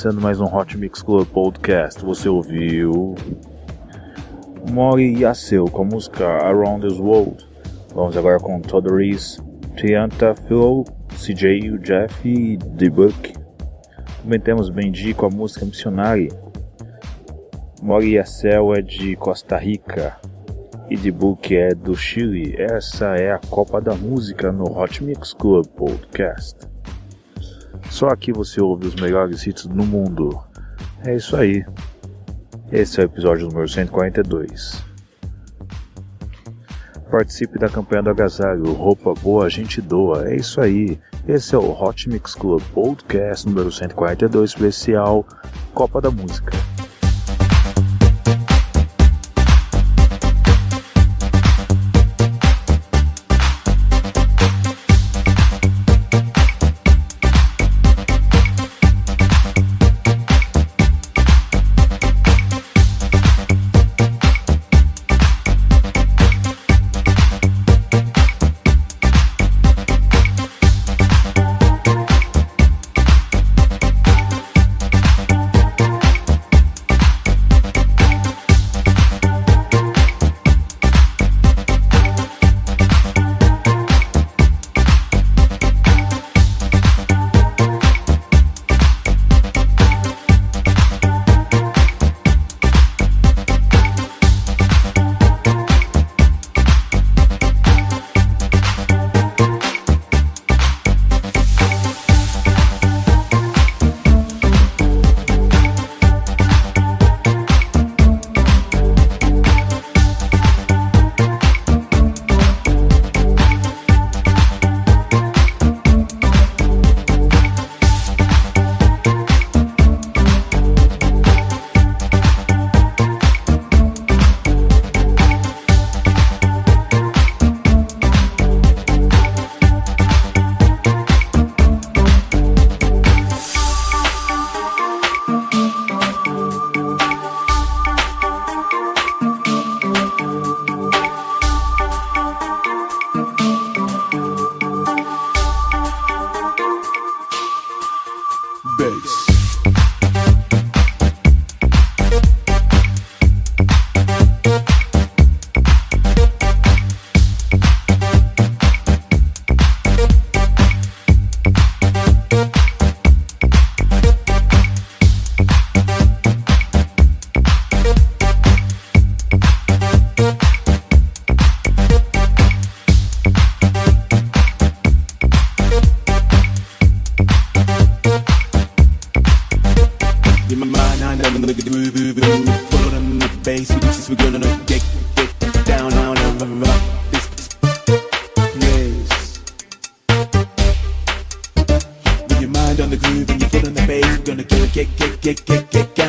Começando mais um Hot Mix Club Podcast. Você ouviu Mori Yaseu com a música Around the World. Vamos agora com Todoris, Tianta Phil, CJ, Jeff e The Book. Também temos Benji com a música Missionary. Mori Yaseu é de Costa Rica e The Book é do Chile. Essa é a Copa da Música no Hot Mix Club Podcast. Só aqui você ouve os melhores hits do mundo. É isso aí. Esse é o episódio número 142. Participe da campanha do agasalho, roupa boa a gente doa, é isso aí. Esse é o Hot Mix Club Podcast número 142 especial Copa da Música. on the groove and you put on the bass. We're gonna kick, kick, kick, kick, kick, kick.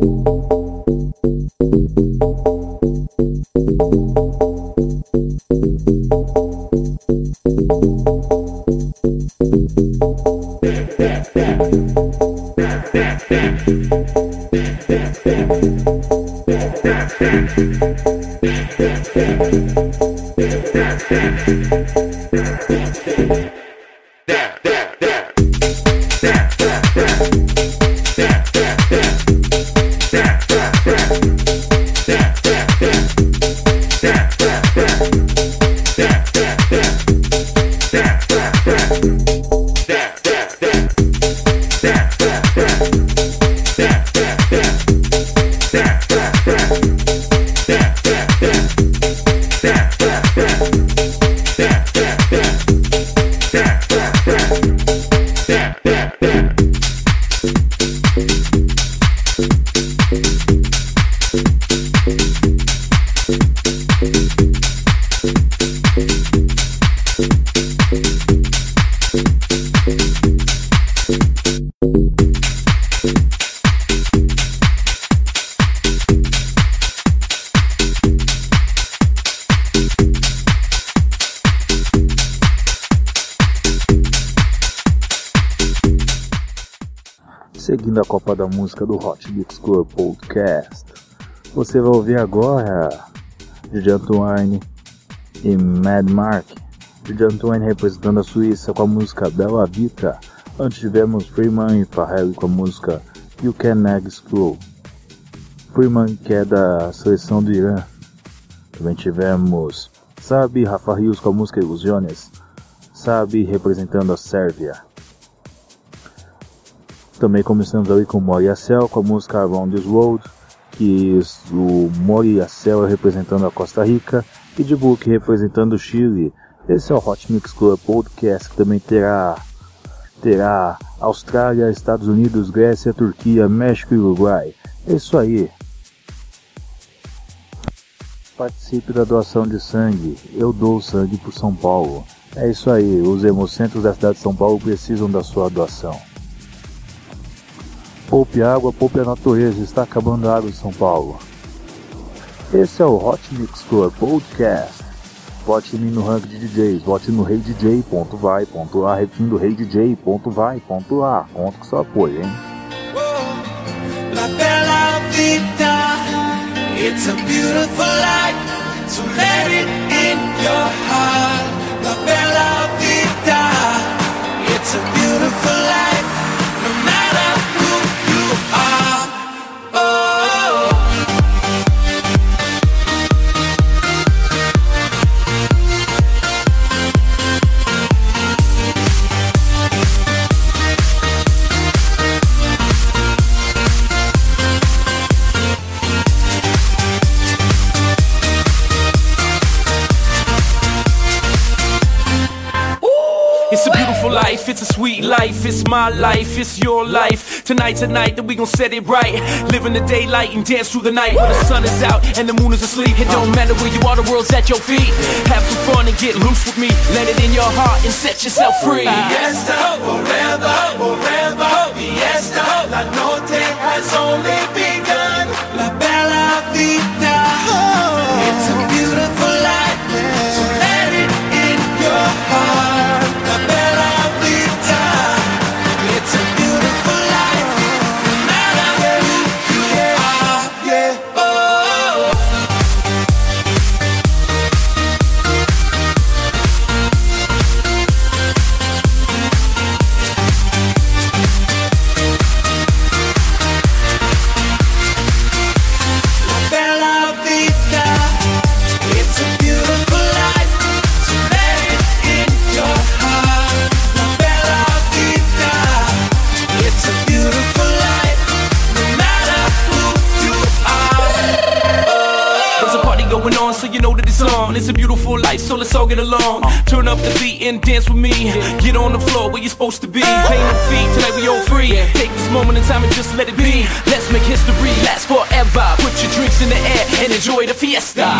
Seguindo Música do Hot Mix Club Podcast, você vai ouvir agora Didi Antoine e Mad Mark. Didi Antoine representando a Suíça com a música Bella Vita. Antes tivemos Freeman e Pharrell com a música You Can Egg School. Freeman que é da seleção do Irã. Também tivemos Sabe Rafa Rios com a música Ilusiones. Sabe representando a Sérvia. Também começamos ali com Mori Acel com a música Around This World, que o Mori Acel é representando a Costa Rica e de Book representando o Chile. Esse é o Hot Mix Club Podcast que também terá terá Austrália, Estados Unidos, Grécia, Turquia, México e Uruguai. É isso aí. Participe da doação de sangue. Eu dou sangue por São Paulo. É isso aí. Os hemocentros da cidade de São Paulo precisam da sua doação. Poupe água, poupe a natureza, está acabando a água em São Paulo. Esse é o Hot Mix Club Podcast. Vote em mim no ranking de DJs, vote no reidj.vai.a, repetindo reidj.vai.a. Conto com seu apoio, hein? La bella it's a beautiful life, so let it in your heart. La bella it's a beautiful life, it's a sweet life, it's my life, it's your life. Tonight, tonight, that we gon' set it right. Live in the daylight and dance through the night. When the sun is out and the moon is asleep, it don't matter where you are, the world's at your feet. Have some fun and get loose with me. Let it in your heart and set yourself free. Fiesta, forever, forever, fiesta. La noche has only and dance with me. Get on the floor where you're supposed to be. Paying the fee, tonight we all free. Take this moment in time and just let it be. Let's make history last forever. Put your drinks in the air and enjoy the fiesta.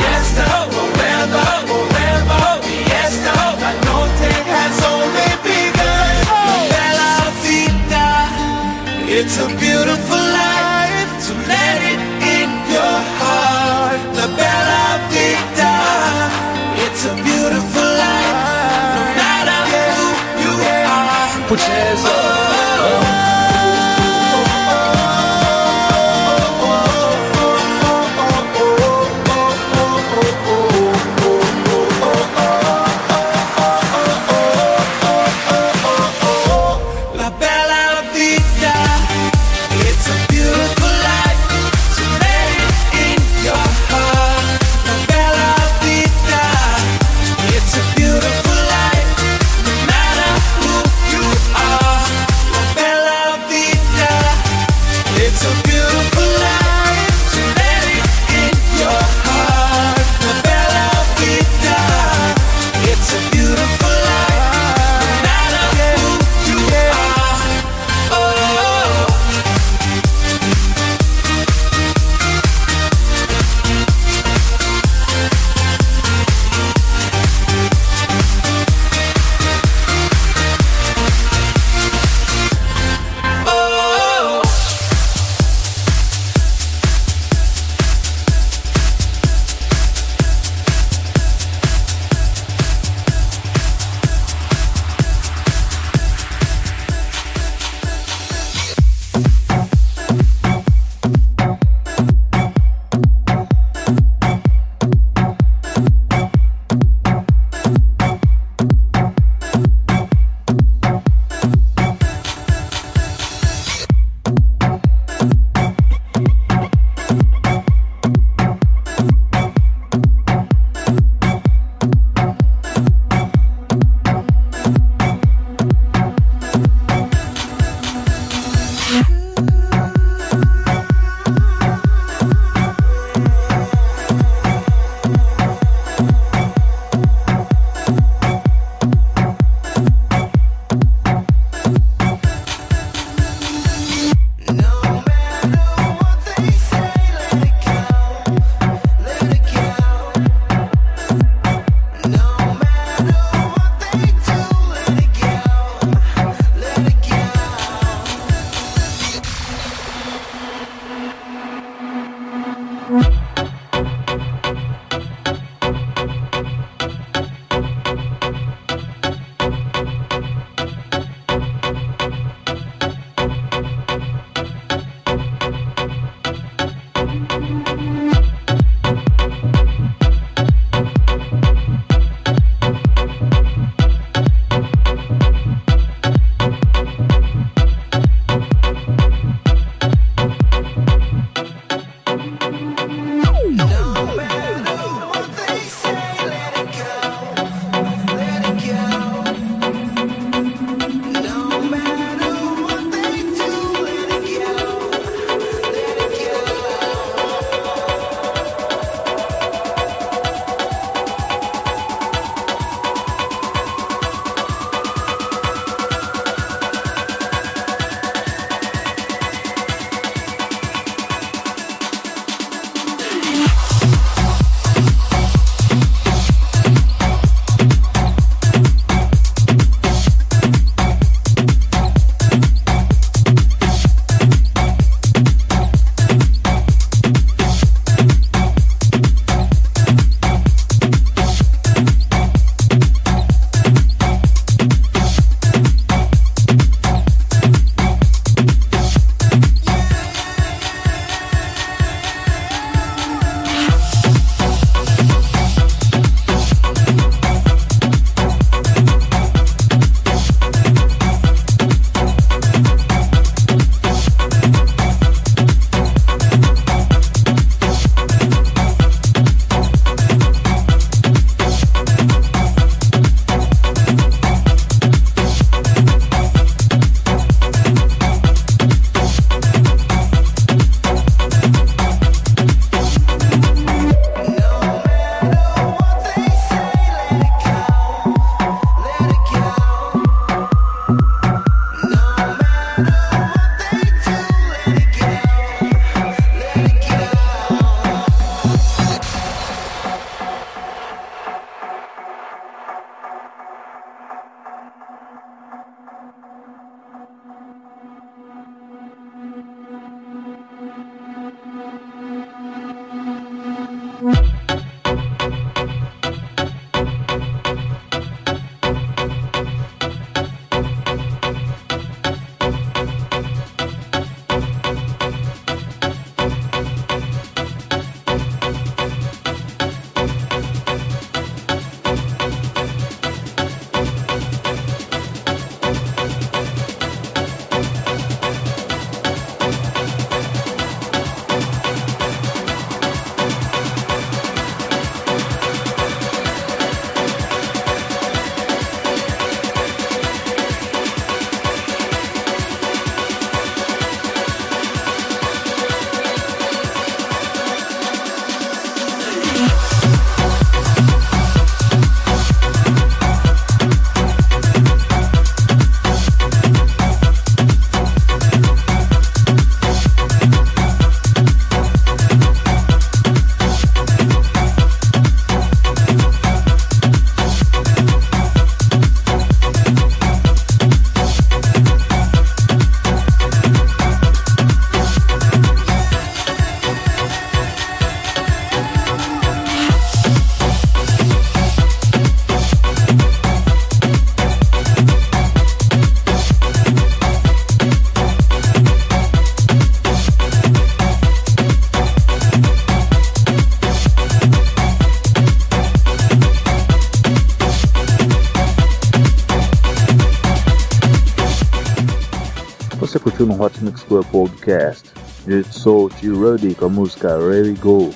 Mix Club Podcast? Jitsu e Rudy com a música Ready Go.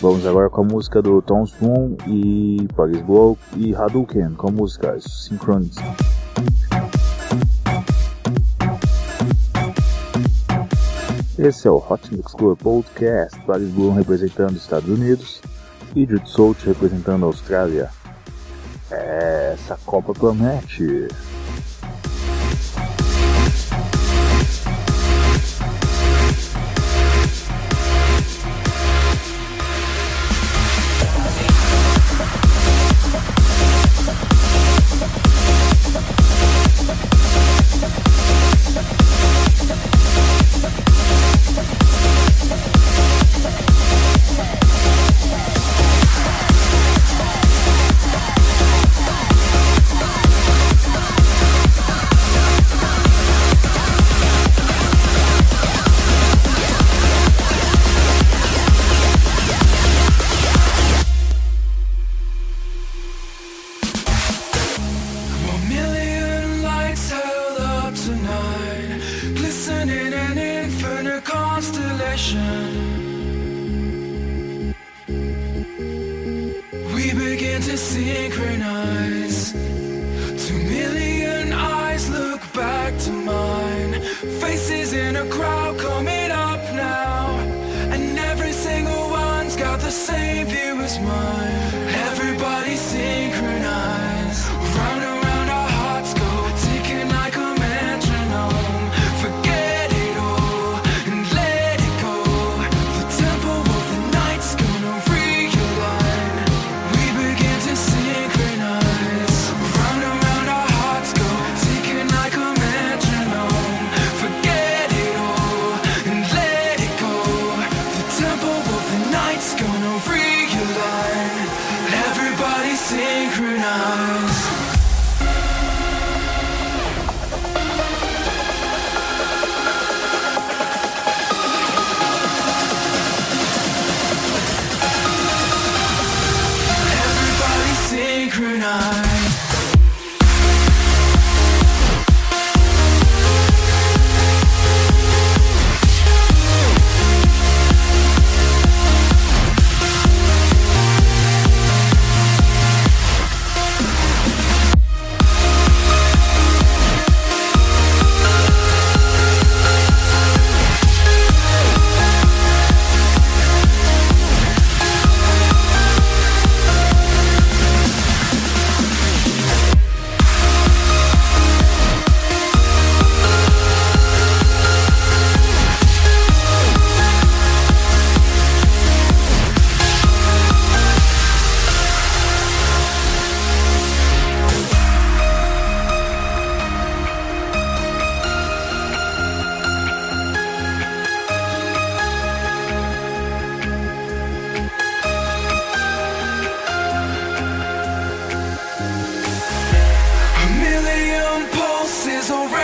Vamos agora com a música do Tom Spoon e Paris Blow e Hadouken com a música Synchronize. Esse é o Hot Mix Club Podcast, Paris Bloom representando os Estados Unidos e Jitsu representando a Austrália. Essa Copa promete. Mine.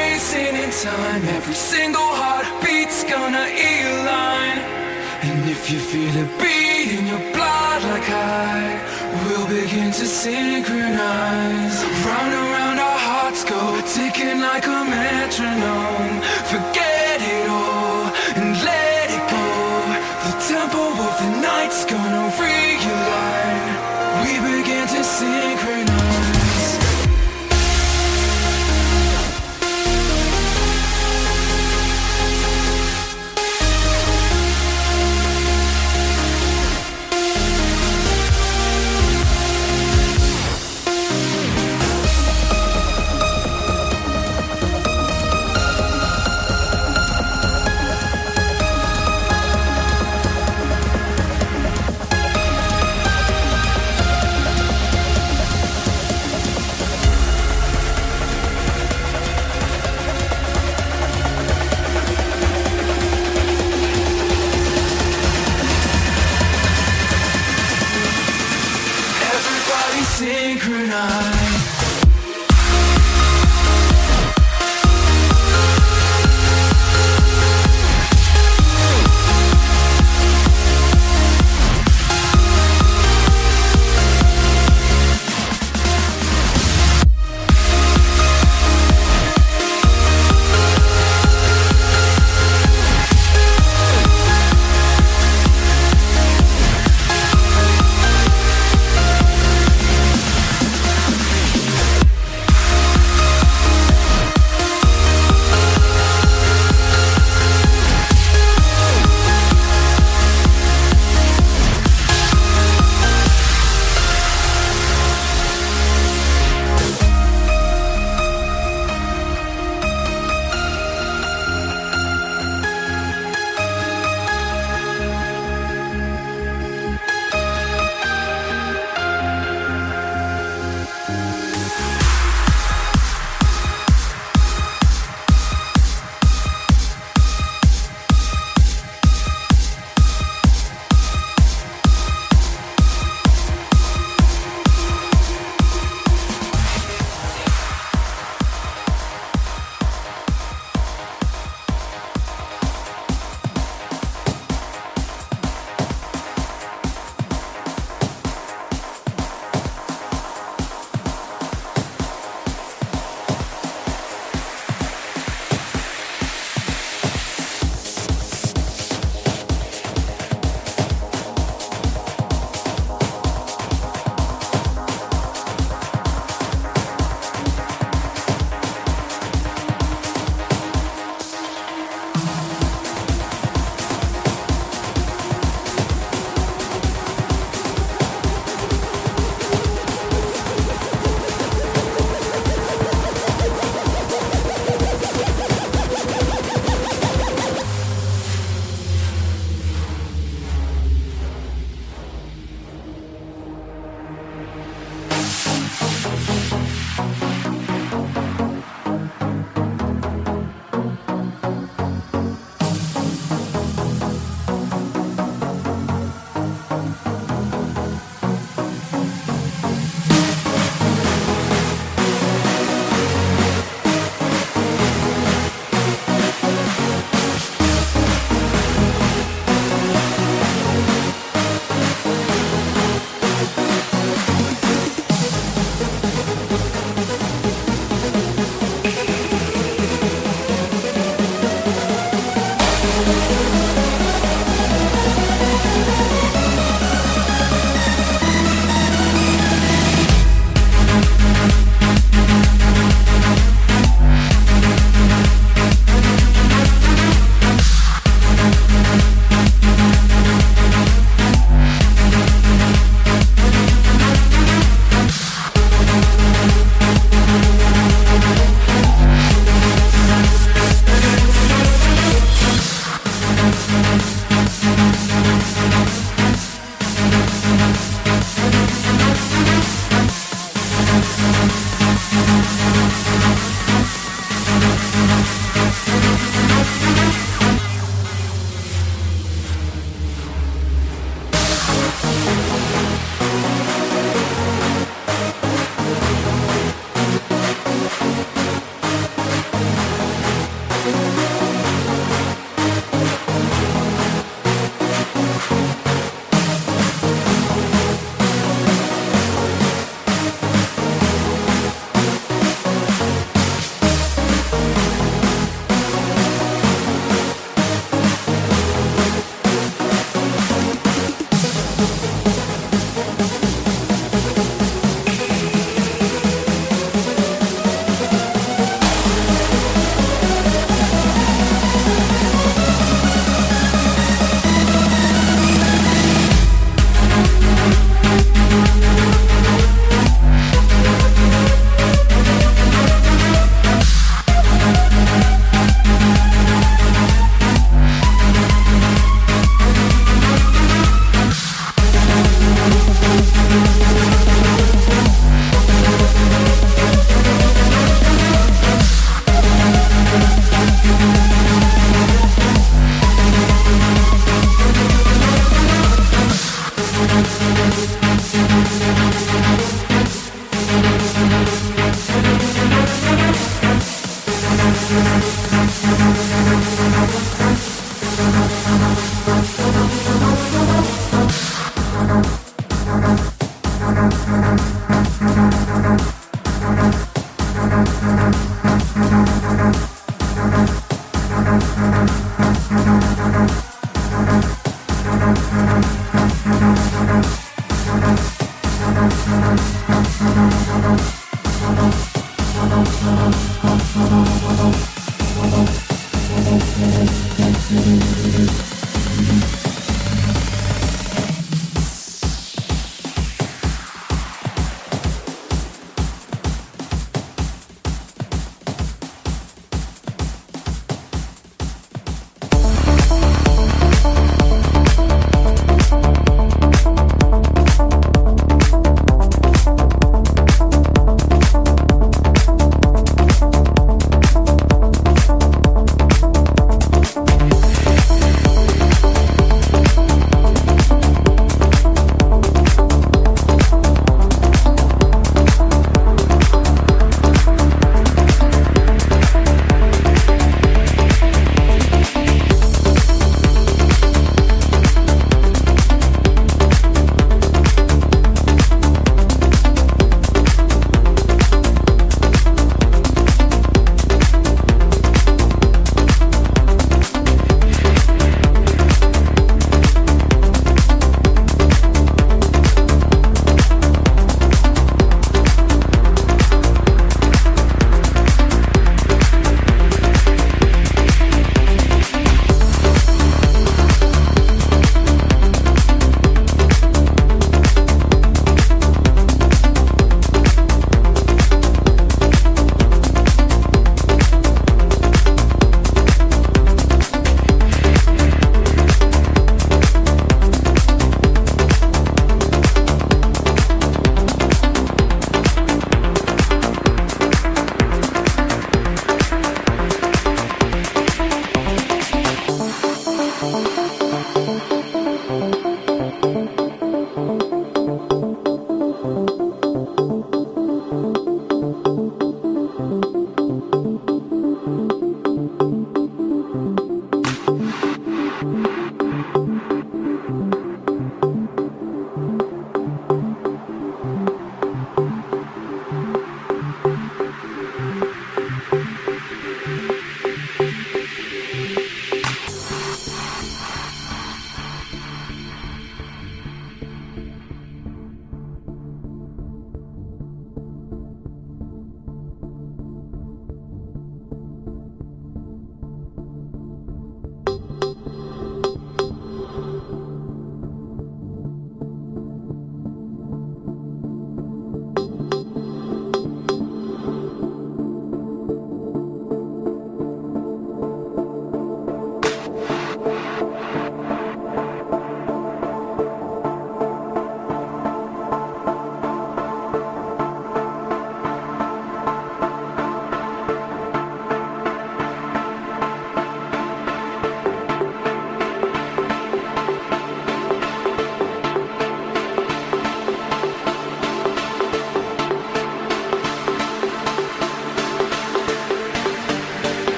Racing in time. Every single heartbeat's gonna align. And if you feel it beat in your blood like I, we'll begin to synchronize. Round and round our hearts go, ticking like a metronome. Forget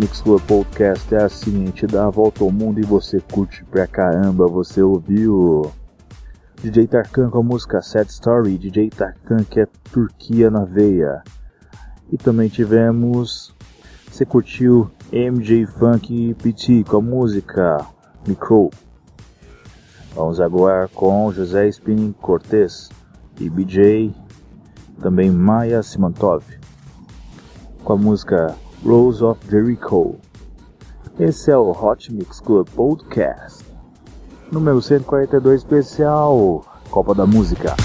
Mixlua Podcast é assim, a gente dá a volta ao mundo e você curte pra caramba, você ouviu DJ Tarkan com a música Sad Story, DJ Tarkan que é Turquia na veia. E também tivemos, você curtiu MJ Funk PT com a música Micro. Vamos agora com José Spinning Cortez e BJ, também Maya Simantov, com a música Rose of Jericho. Esse é o Hot Mix Club Podcast, número 142 especial Copa da Música.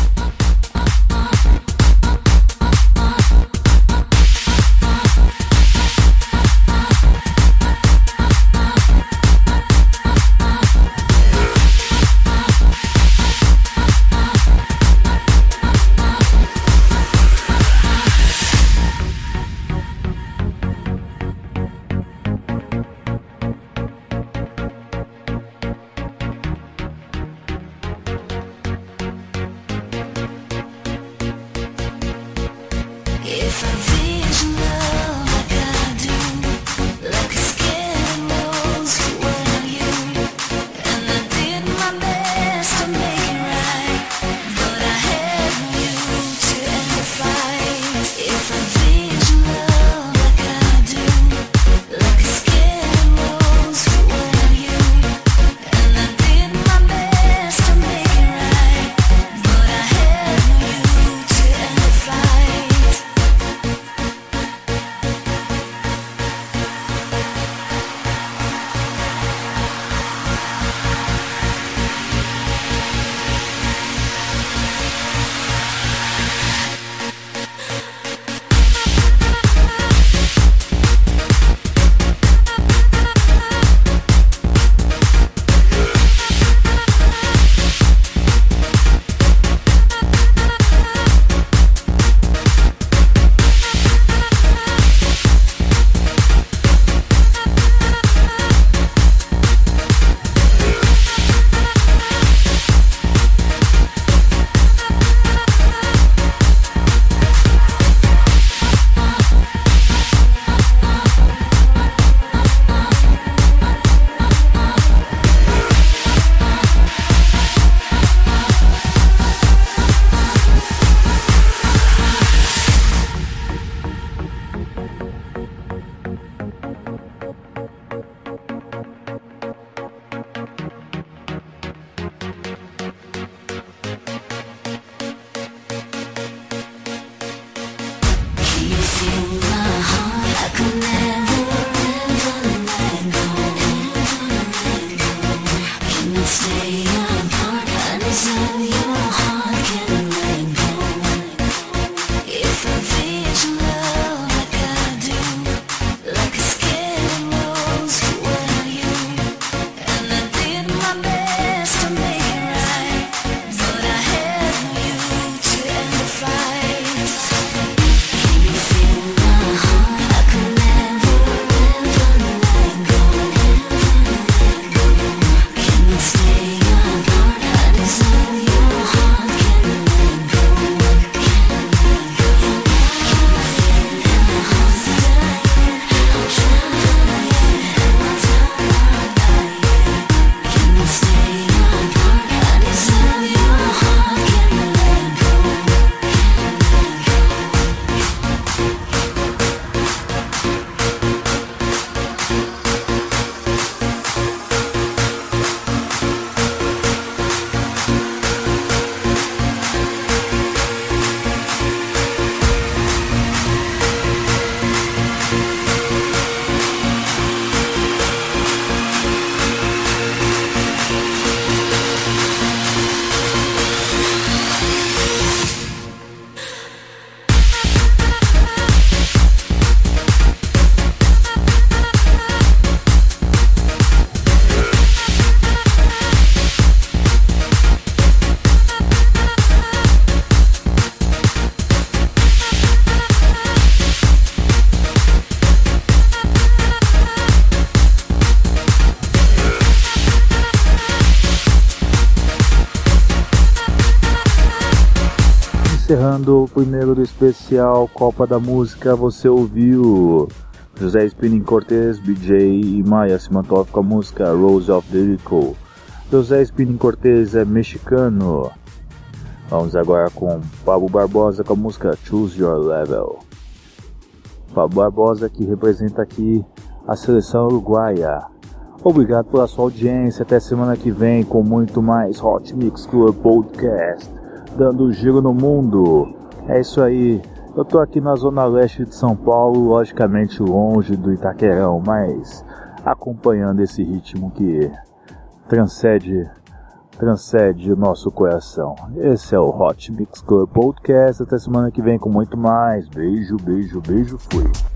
primeiro do especial Copa da Música, você ouviu José Spinning Cortez, BJ e Maya Simantov com a música Rose of the Rico. José Spinning Cortez é mexicano. Vamos agora com Pablo Barbosa com a música Choose Your Level. Pablo Barbosa que representa aqui a seleção uruguaia. Obrigado pela sua audiência. Até semana que vem com muito mais Hot Mix Club Podcast, dando giro no mundo. É isso aí. Eu tô aqui na zona leste de São Paulo, logicamente longe do Itaquerão, mas acompanhando esse ritmo que transcende transcende o nosso coração. Esse é o Hot Mix Club Podcast. Até semana que vem com muito mais. Beijo, beijo, beijo. Fui.